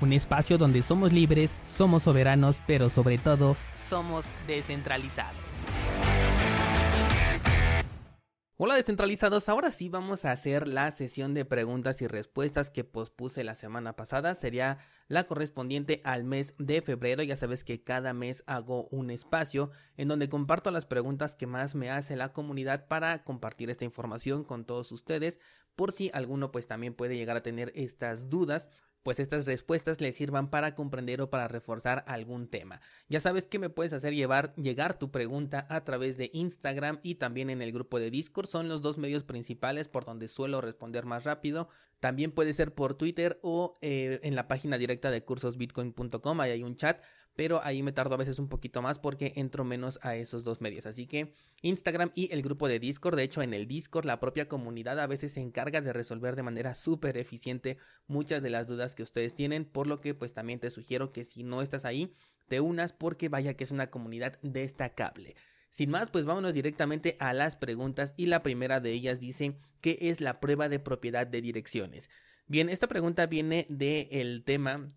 un espacio donde somos libres, somos soberanos, pero sobre todo somos descentralizados. Hola descentralizados, ahora sí vamos a hacer la sesión de preguntas y respuestas que pospuse la semana pasada. Sería la correspondiente al mes de febrero. Ya sabes que cada mes hago un espacio en donde comparto las preguntas que más me hace la comunidad para compartir esta información con todos ustedes por si alguno pues también puede llegar a tener estas dudas pues estas respuestas le sirvan para comprender o para reforzar algún tema. Ya sabes que me puedes hacer llevar, llegar tu pregunta a través de Instagram y también en el grupo de Discord. Son los dos medios principales por donde suelo responder más rápido. También puede ser por Twitter o eh, en la página directa de cursosbitcoin.com. Ahí hay un chat pero ahí me tardo a veces un poquito más porque entro menos a esos dos medios. Así que Instagram y el grupo de Discord, de hecho en el Discord la propia comunidad a veces se encarga de resolver de manera súper eficiente muchas de las dudas que ustedes tienen, por lo que pues también te sugiero que si no estás ahí, te unas porque vaya que es una comunidad destacable. Sin más, pues vámonos directamente a las preguntas y la primera de ellas dice ¿qué es la prueba de propiedad de direcciones? Bien, esta pregunta viene del tema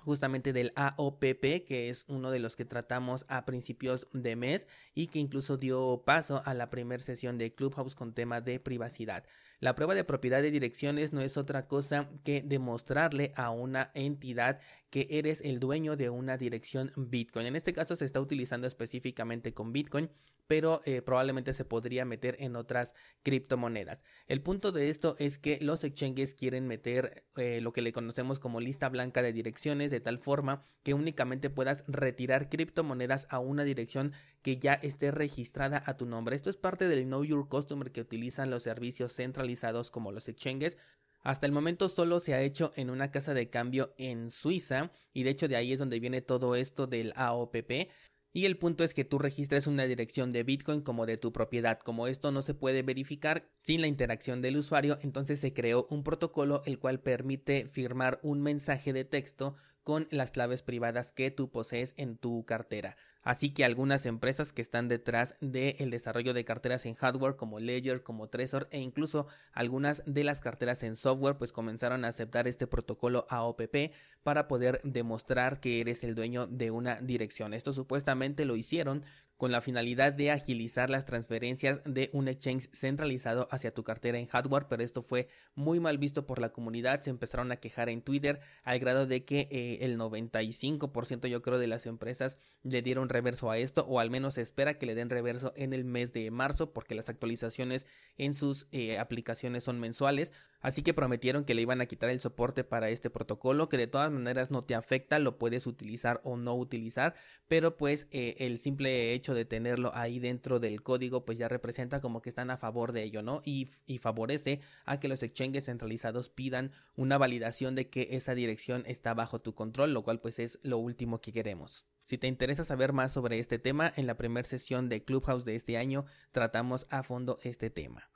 justamente del AOPP, que es uno de los que tratamos a principios de mes y que incluso dio paso a la primera sesión de Clubhouse con tema de privacidad. La prueba de propiedad de direcciones no es otra cosa que demostrarle a una entidad que eres el dueño de una dirección Bitcoin. En este caso se está utilizando específicamente con Bitcoin pero eh, probablemente se podría meter en otras criptomonedas. El punto de esto es que los exchanges quieren meter eh, lo que le conocemos como lista blanca de direcciones de tal forma que únicamente puedas retirar criptomonedas a una dirección que ya esté registrada a tu nombre. Esto es parte del Know Your Customer que utilizan los servicios centralizados como los exchanges. Hasta el momento solo se ha hecho en una casa de cambio en Suiza y de hecho de ahí es donde viene todo esto del AOPP. Y el punto es que tú registres una dirección de Bitcoin como de tu propiedad. Como esto no se puede verificar sin la interacción del usuario, entonces se creó un protocolo el cual permite firmar un mensaje de texto con las claves privadas que tú posees en tu cartera. Así que algunas empresas que están detrás del desarrollo de carteras en hardware como Ledger, como Trezor e incluso algunas de las carteras en software pues comenzaron a aceptar este protocolo AOPP para poder demostrar que eres el dueño de una dirección. Esto supuestamente lo hicieron con la finalidad de agilizar las transferencias de un exchange centralizado hacia tu cartera en hardware, pero esto fue muy mal visto por la comunidad, se empezaron a quejar en Twitter al grado de que eh, el 95% yo creo de las empresas le dieron reverso a esto o al menos se espera que le den reverso en el mes de marzo porque las actualizaciones en sus eh, aplicaciones son mensuales, así que prometieron que le iban a quitar el soporte para este protocolo que de todas maneras no te afecta, lo puedes utilizar o no utilizar, pero pues eh, el simple hecho de tenerlo ahí dentro del código pues ya representa como que están a favor de ello, ¿no? Y, y favorece a que los exchanges centralizados pidan una validación de que esa dirección está bajo tu control, lo cual pues es lo último que queremos. Si te interesa saber más sobre este tema, en la primera sesión de Clubhouse de este año tratamos a fondo este tema.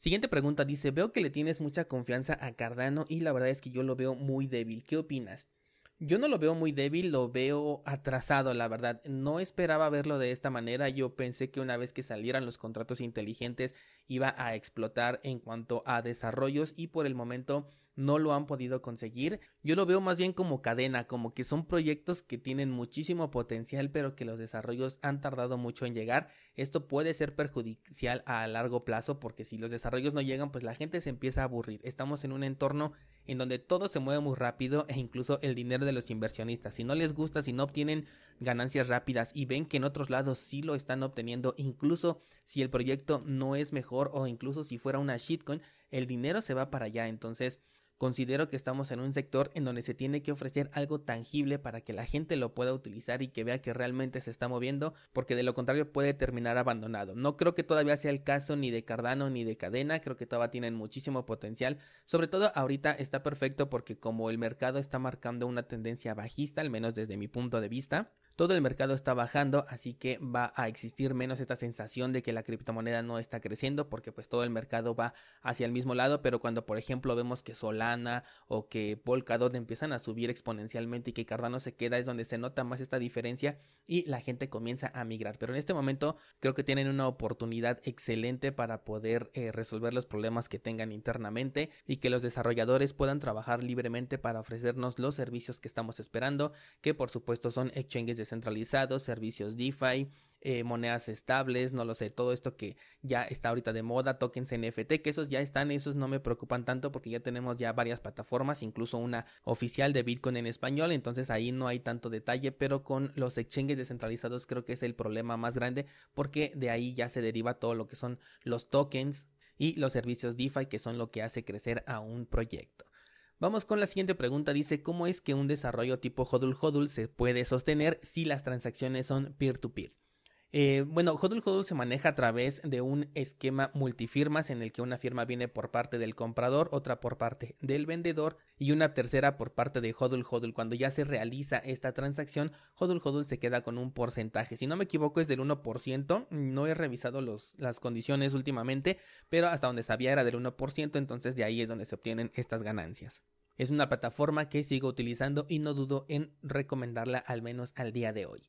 Siguiente pregunta dice, veo que le tienes mucha confianza a Cardano y la verdad es que yo lo veo muy débil. ¿Qué opinas? Yo no lo veo muy débil, lo veo atrasado, la verdad. No esperaba verlo de esta manera. Yo pensé que una vez que salieran los contratos inteligentes iba a explotar en cuanto a desarrollos y por el momento no lo han podido conseguir. Yo lo veo más bien como cadena, como que son proyectos que tienen muchísimo potencial pero que los desarrollos han tardado mucho en llegar. Esto puede ser perjudicial a largo plazo porque si los desarrollos no llegan pues la gente se empieza a aburrir. Estamos en un entorno en donde todo se mueve muy rápido e incluso el dinero de los inversionistas. Si no les gusta, si no obtienen ganancias rápidas y ven que en otros lados sí lo están obteniendo, incluso si el proyecto no es mejor o incluso si fuera una shitcoin, el dinero se va para allá. Entonces, Considero que estamos en un sector en donde se tiene que ofrecer algo tangible para que la gente lo pueda utilizar y que vea que realmente se está moviendo, porque de lo contrario puede terminar abandonado. No creo que todavía sea el caso ni de Cardano ni de Cadena, creo que todavía tienen muchísimo potencial. Sobre todo ahorita está perfecto porque como el mercado está marcando una tendencia bajista, al menos desde mi punto de vista, todo el mercado está bajando, así que va a existir menos esta sensación de que la criptomoneda no está creciendo porque pues todo el mercado va hacia el mismo lado, pero cuando por ejemplo vemos que Solana o que Polkadot empiezan a subir exponencialmente y que Cardano se queda es donde se nota más esta diferencia y la gente comienza a migrar, pero en este momento creo que tienen una oportunidad excelente para poder eh, resolver los problemas que tengan internamente y que los desarrolladores puedan trabajar libremente para ofrecernos los servicios que estamos esperando, que por supuesto son exchanges de centralizados, servicios DeFi, eh, monedas estables, no lo sé, todo esto que ya está ahorita de moda, tokens NFT, que esos ya están, esos no me preocupan tanto porque ya tenemos ya varias plataformas, incluso una oficial de Bitcoin en español, entonces ahí no hay tanto detalle, pero con los exchanges descentralizados creo que es el problema más grande porque de ahí ya se deriva todo lo que son los tokens y los servicios DeFi que son lo que hace crecer a un proyecto. Vamos con la siguiente pregunta. Dice, ¿cómo es que un desarrollo tipo hodl hodl se puede sostener si las transacciones son peer-to-peer? Eh, bueno, HODL HODL se maneja a través de un esquema multifirmas en el que una firma viene por parte del comprador, otra por parte del vendedor y una tercera por parte de HODL HODL. Cuando ya se realiza esta transacción, HODL HODL se queda con un porcentaje. Si no me equivoco es del 1%. No he revisado las condiciones últimamente, pero hasta donde sabía era del 1%, entonces de ahí es donde se obtienen estas ganancias. Es una plataforma que sigo utilizando y no dudo en recomendarla al menos al día de hoy.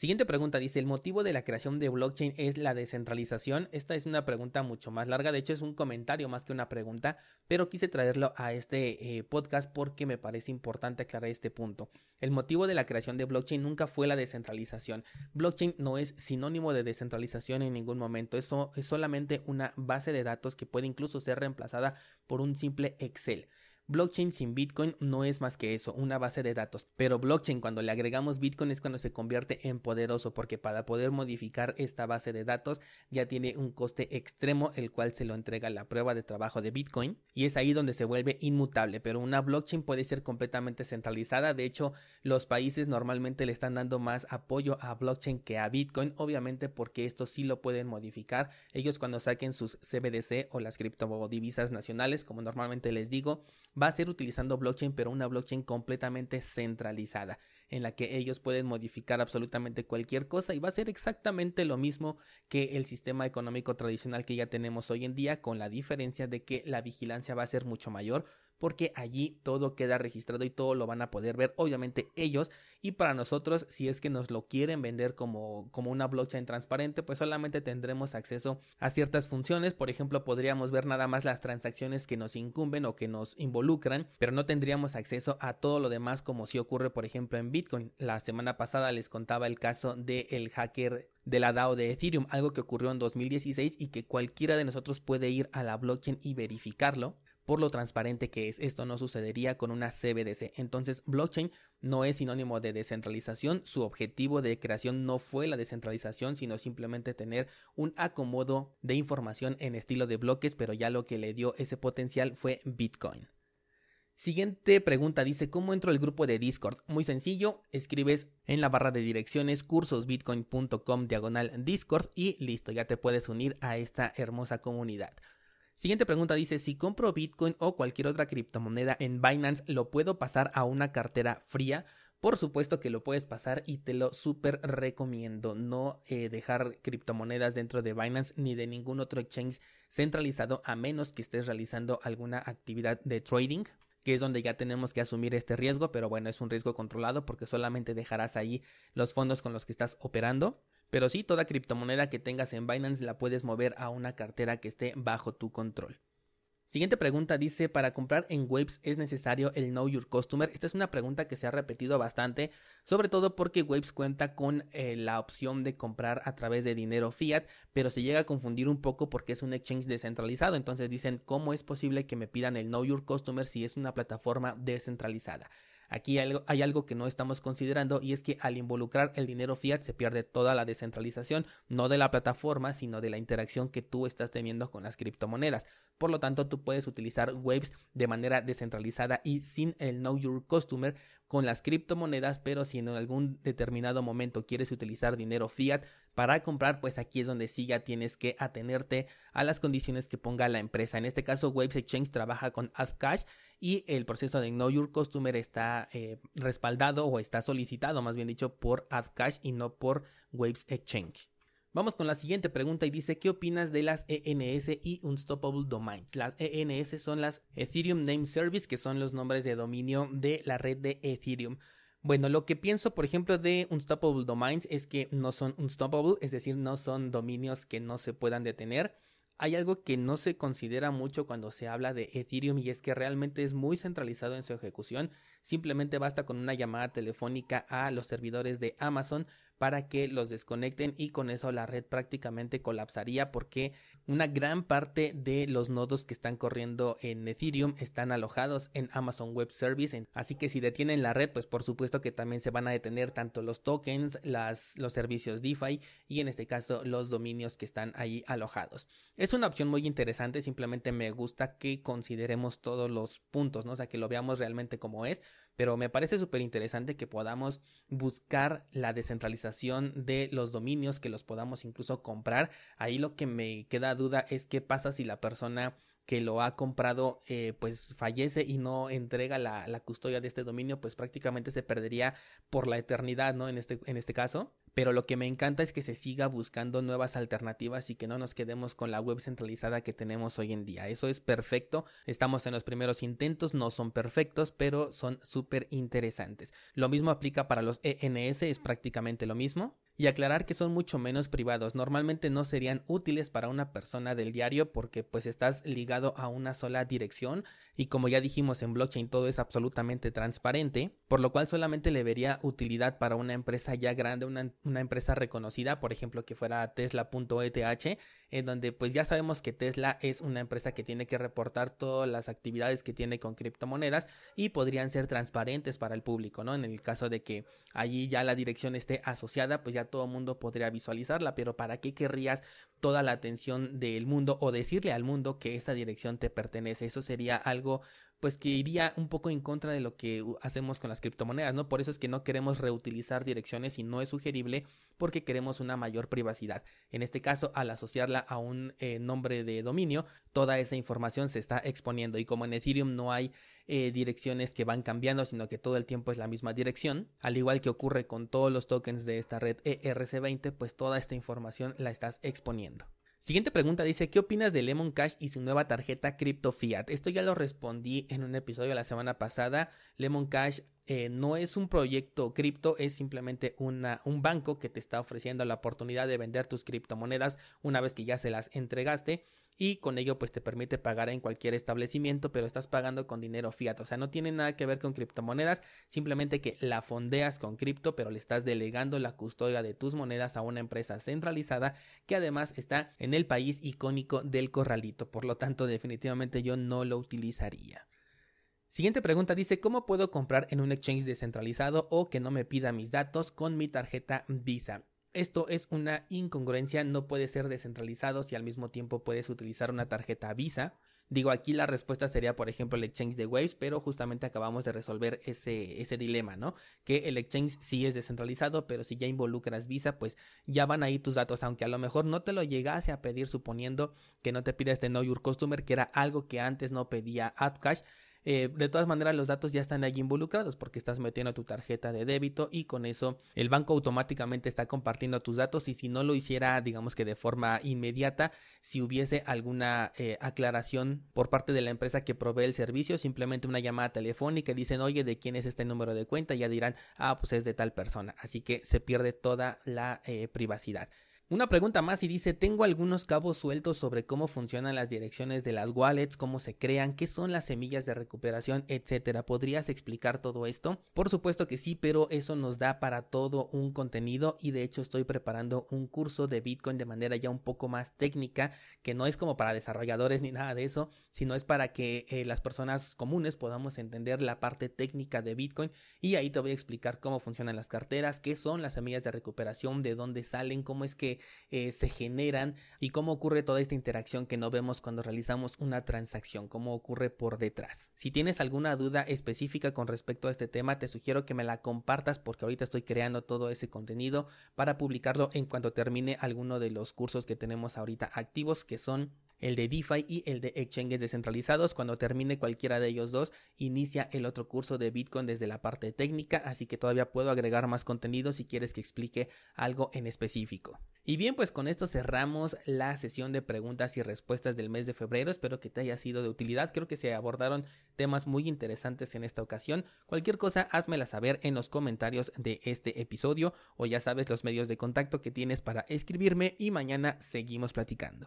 Siguiente pregunta dice, ¿el motivo de la creación de blockchain es la descentralización? Esta es una pregunta mucho más larga, de hecho es un comentario más que una pregunta, pero quise traerlo a este eh, podcast porque me parece importante aclarar este punto. El motivo de la creación de blockchain nunca fue la descentralización. Blockchain no es sinónimo de descentralización en ningún momento, eso es solamente una base de datos que puede incluso ser reemplazada por un simple Excel. Blockchain sin Bitcoin no es más que eso, una base de datos. Pero blockchain cuando le agregamos Bitcoin es cuando se convierte en poderoso porque para poder modificar esta base de datos ya tiene un coste extremo el cual se lo entrega la prueba de trabajo de Bitcoin y es ahí donde se vuelve inmutable. Pero una blockchain puede ser completamente centralizada. De hecho, los países normalmente le están dando más apoyo a blockchain que a Bitcoin, obviamente porque esto sí lo pueden modificar. Ellos cuando saquen sus CBDC o las criptodivisas nacionales, como normalmente les digo, va a ser utilizando blockchain, pero una blockchain completamente centralizada, en la que ellos pueden modificar absolutamente cualquier cosa y va a ser exactamente lo mismo que el sistema económico tradicional que ya tenemos hoy en día, con la diferencia de que la vigilancia va a ser mucho mayor porque allí todo queda registrado y todo lo van a poder ver obviamente ellos. Y para nosotros si es que nos lo quieren vender como, como una blockchain transparente pues solamente tendremos acceso a ciertas funciones. Por ejemplo podríamos ver nada más las transacciones que nos incumben o que nos involucran pero no tendríamos acceso a todo lo demás como si ocurre por ejemplo en Bitcoin la semana pasada les contaba el caso del hacker de la DAO de Ethereum, algo que ocurrió en 2016 y que cualquiera de nosotros puede ir a la blockchain y verificarlo por lo transparente que es. Esto no sucedería con una CBDC. Entonces, blockchain no es sinónimo de descentralización. Su objetivo de creación no fue la descentralización, sino simplemente tener un acomodo de información en estilo de bloques, pero ya lo que le dio ese potencial fue Bitcoin. Siguiente pregunta dice, ¿cómo entro al grupo de Discord? Muy sencillo, escribes en la barra de direcciones cursosbitcoin.com diagonal Discord y listo, ya te puedes unir a esta hermosa comunidad. Siguiente pregunta dice, si compro Bitcoin o cualquier otra criptomoneda en Binance, ¿lo puedo pasar a una cartera fría? Por supuesto que lo puedes pasar y te lo súper recomiendo. No eh, dejar criptomonedas dentro de Binance ni de ningún otro exchange centralizado a menos que estés realizando alguna actividad de trading que es donde ya tenemos que asumir este riesgo, pero bueno, es un riesgo controlado porque solamente dejarás ahí los fondos con los que estás operando. Pero sí, toda criptomoneda que tengas en Binance la puedes mover a una cartera que esté bajo tu control. Siguiente pregunta dice, para comprar en Waves es necesario el Know Your Customer. Esta es una pregunta que se ha repetido bastante, sobre todo porque Waves cuenta con eh, la opción de comprar a través de dinero fiat, pero se llega a confundir un poco porque es un exchange descentralizado. Entonces dicen, ¿cómo es posible que me pidan el Know Your Customer si es una plataforma descentralizada? Aquí hay algo, que no estamos considerando y es que al involucrar el dinero fiat se pierde toda la descentralización, no de la plataforma, sino de la interacción que tú estás teniendo con las criptomonedas. Por lo tanto, tú puedes utilizar Waves de manera descentralizada y sin el Know Your Customer con las criptomonedas, pero si en algún determinado momento quieres utilizar dinero fiat para comprar, pues aquí es donde sí ya tienes que atenerte a las condiciones que ponga la empresa. En este caso, Waves Exchange trabaja con AdCash y el proceso de Know Your Customer está eh, respaldado o está solicitado, más bien dicho, por AdCash y no por Waves Exchange. Vamos con la siguiente pregunta y dice, ¿qué opinas de las ENS y Unstoppable Domains? Las ENS son las Ethereum Name Service, que son los nombres de dominio de la red de Ethereum. Bueno, lo que pienso, por ejemplo, de Unstoppable Domains es que no son unstoppable, es decir, no son dominios que no se puedan detener. Hay algo que no se considera mucho cuando se habla de Ethereum y es que realmente es muy centralizado en su ejecución. Simplemente basta con una llamada telefónica a los servidores de Amazon para que los desconecten y con eso la red prácticamente colapsaría porque una gran parte de los nodos que están corriendo en Ethereum están alojados en Amazon Web Service, así que si detienen la red, pues por supuesto que también se van a detener tanto los tokens, los servicios DeFi y en este caso los dominios que están ahí alojados. Es una opción muy interesante, simplemente me gusta que consideremos todos los puntos, ¿no? o sea, que lo veamos realmente como es pero me parece súper interesante que podamos buscar la descentralización de los dominios, que los podamos incluso comprar. Ahí lo que me queda duda es qué pasa si la persona que lo ha comprado eh, pues fallece y no entrega la, la, custodia de este dominio pues prácticamente se perdería por la eternidad no en este en este caso pero lo que me encanta es que se siga buscando nuevas alternativas y que no nos quedemos con la web centralizada que tenemos hoy en día. Eso es perfecto. Estamos en los primeros intentos, no son perfectos, pero son súper interesantes. Lo mismo aplica para los ENS, es prácticamente lo mismo. Y aclarar que son mucho menos privados. Normalmente no serían útiles para una persona del diario porque pues estás ligado a una sola dirección y como ya dijimos en blockchain todo es absolutamente transparente, por lo cual solamente le vería utilidad para una empresa ya grande, una una empresa reconocida, por ejemplo, que fuera Tesla.eth, en donde pues ya sabemos que Tesla es una empresa que tiene que reportar todas las actividades que tiene con criptomonedas y podrían ser transparentes para el público, ¿no? En el caso de que allí ya la dirección esté asociada, pues ya todo el mundo podría visualizarla, pero ¿para qué querrías toda la atención del mundo o decirle al mundo que esa dirección te pertenece? Eso sería algo pues que iría un poco en contra de lo que hacemos con las criptomonedas, ¿no? Por eso es que no queremos reutilizar direcciones y no es sugerible porque queremos una mayor privacidad. En este caso, al asociarla a un eh, nombre de dominio, toda esa información se está exponiendo y como en Ethereum no hay eh, direcciones que van cambiando, sino que todo el tiempo es la misma dirección, al igual que ocurre con todos los tokens de esta red ERC20, pues toda esta información la estás exponiendo. Siguiente pregunta dice, ¿qué opinas de Lemon Cash y su nueva tarjeta Crypto Fiat? Esto ya lo respondí en un episodio la semana pasada. Lemon Cash eh, no es un proyecto cripto, es simplemente una, un banco que te está ofreciendo la oportunidad de vender tus criptomonedas una vez que ya se las entregaste y con ello pues te permite pagar en cualquier establecimiento, pero estás pagando con dinero fiat, o sea, no tiene nada que ver con criptomonedas, simplemente que la fondeas con cripto, pero le estás delegando la custodia de tus monedas a una empresa centralizada que además está en el país icónico del corralito, por lo tanto definitivamente yo no lo utilizaría. Siguiente pregunta dice, ¿cómo puedo comprar en un exchange descentralizado o que no me pida mis datos con mi tarjeta Visa? Esto es una incongruencia, no puede ser descentralizado si al mismo tiempo puedes utilizar una tarjeta Visa. Digo, aquí la respuesta sería, por ejemplo, el exchange de Waves, pero justamente acabamos de resolver ese, ese dilema, ¿no? Que el exchange sí es descentralizado, pero si ya involucras Visa, pues ya van ahí tus datos, aunque a lo mejor no te lo llegase a pedir suponiendo que no te pida este Know Your Customer, que era algo que antes no pedía AppCash. Eh, de todas maneras los datos ya están allí involucrados porque estás metiendo tu tarjeta de débito y con eso el banco automáticamente está compartiendo tus datos y si no lo hiciera digamos que de forma inmediata si hubiese alguna eh, aclaración por parte de la empresa que provee el servicio simplemente una llamada telefónica dicen oye de quién es este número de cuenta y ya dirán ah pues es de tal persona así que se pierde toda la eh, privacidad una pregunta más y dice, tengo algunos cabos sueltos sobre cómo funcionan las direcciones de las wallets, cómo se crean, qué son las semillas de recuperación, etcétera. ¿Podrías explicar todo esto? Por supuesto que sí, pero eso nos da para todo un contenido y de hecho estoy preparando un curso de Bitcoin de manera ya un poco más técnica, que no es como para desarrolladores ni nada de eso, sino es para que eh, las personas comunes podamos entender la parte técnica de Bitcoin y ahí te voy a explicar cómo funcionan las carteras, qué son las semillas de recuperación, de dónde salen, cómo es que eh, se generan y cómo ocurre toda esta interacción que no vemos cuando realizamos una transacción, cómo ocurre por detrás. Si tienes alguna duda específica con respecto a este tema, te sugiero que me la compartas porque ahorita estoy creando todo ese contenido para publicarlo en cuanto termine alguno de los cursos que tenemos ahorita activos que son el de DeFi y el de exchanges descentralizados. Cuando termine cualquiera de ellos dos, inicia el otro curso de Bitcoin desde la parte técnica, así que todavía puedo agregar más contenido si quieres que explique algo en específico. Y bien, pues con esto cerramos la sesión de preguntas y respuestas del mes de febrero. Espero que te haya sido de utilidad. Creo que se abordaron temas muy interesantes en esta ocasión. Cualquier cosa, házmela saber en los comentarios de este episodio o ya sabes los medios de contacto que tienes para escribirme y mañana seguimos platicando.